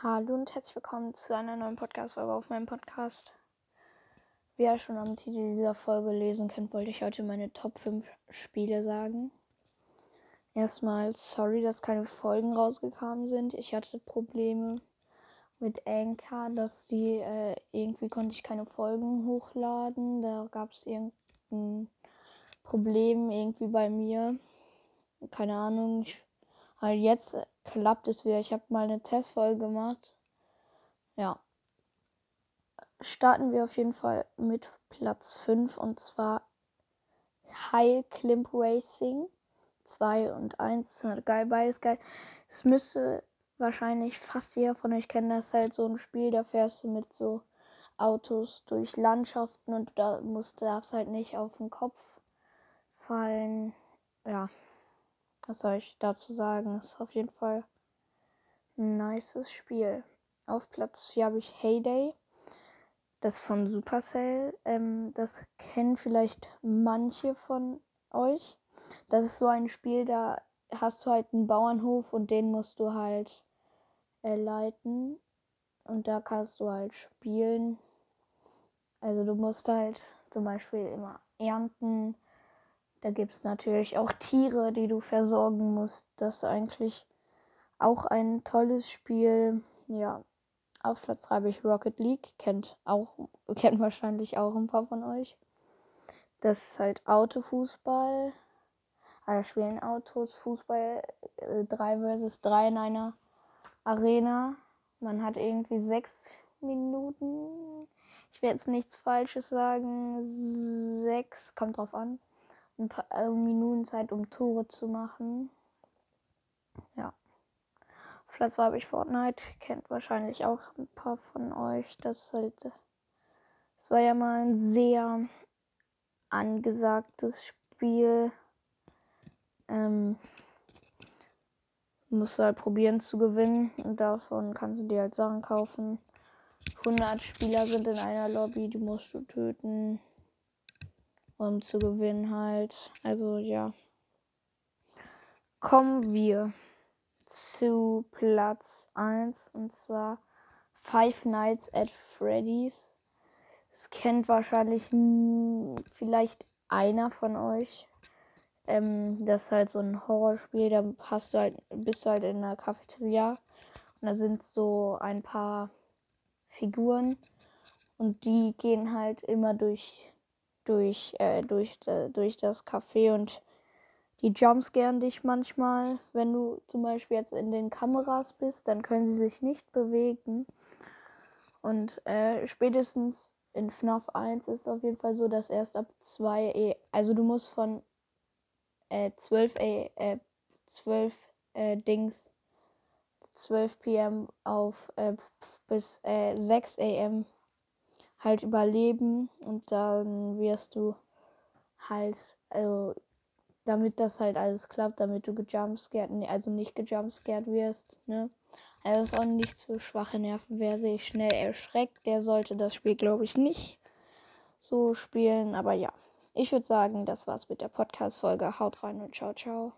Hallo und herzlich willkommen zu einer neuen Podcast-Folge auf meinem Podcast. Wie ihr schon am Titel dieser Folge lesen könnt, wollte ich heute meine Top 5 Spiele sagen. Erstmal sorry, dass keine Folgen rausgekommen sind. Ich hatte Probleme mit Anchor, dass die äh, irgendwie konnte ich keine Folgen hochladen. Da gab es irgendein Problem irgendwie bei mir. Keine Ahnung. Ich, halt jetzt klappt es wieder. Ich habe mal eine Testfolge gemacht. Ja. Starten wir auf jeden Fall mit Platz 5 und zwar High Climb Racing. 2 und 1. Geil, beides geil. Es müsste wahrscheinlich fast jeder von euch kennen. Das ist halt so ein Spiel, da fährst du mit so Autos durch Landschaften und da musst, darfst halt nicht auf den Kopf fallen. Ja, was soll ich dazu sagen? Ist auf jeden Fall ein nices Spiel. Auf Platz 4 habe ich Heyday. Das von Supercell. Ähm, das kennen vielleicht manche von euch. Das ist so ein Spiel, da hast du halt einen Bauernhof und den musst du halt äh, leiten. Und da kannst du halt spielen. Also du musst halt zum Beispiel immer ernten. Da gibt es natürlich auch Tiere, die du versorgen musst. Das ist eigentlich auch ein tolles Spiel. Ja, auf Platz 3 habe ich Rocket League. Kennt auch, kennt wahrscheinlich auch ein paar von euch. Das ist halt Autofußball. Also spielen Autos Fußball äh, 3 versus 3 in einer Arena. Man hat irgendwie sechs Minuten. Ich werde jetzt nichts Falsches sagen. Sechs, kommt drauf an. Ein paar also Minuten Zeit, um Tore zu machen. Ja. Auf Platz 2 habe ich Fortnite. Kennt wahrscheinlich auch ein paar von euch. Das halt. Es war ja mal ein sehr angesagtes Spiel. Ähm, musst du halt probieren zu gewinnen und davon kannst du dir halt Sachen kaufen. 100 Spieler sind in einer Lobby, die musst du töten, um zu gewinnen halt. Also ja. Kommen wir zu Platz 1 und zwar Five Nights at Freddy's. Das kennt wahrscheinlich vielleicht einer von euch. Ähm, das ist halt so ein Horrorspiel, da hast du halt, bist du halt in einer Cafeteria und da sind so ein paar Figuren und die gehen halt immer durch, durch, äh, durch, durch das Café und die jumpscaren dich manchmal. Wenn du zum Beispiel jetzt in den Kameras bist, dann können sie sich nicht bewegen. Und äh, spätestens in FNAF 1 ist es auf jeden Fall so, dass erst ab 2, e, also du musst von äh, 12, äh, 12 äh, Dings 12 pm auf äh, bis äh, 6 am halt überleben und dann wirst du halt, also damit das halt alles klappt, damit du gejumpscared, also nicht gejumpscared wirst, ne? Also ist auch nichts für schwache Nerven. Wer sich schnell erschreckt, der sollte das Spiel, glaube ich, nicht so spielen. Aber ja. Ich würde sagen, das war's mit der Podcast-Folge. Haut rein und ciao, ciao.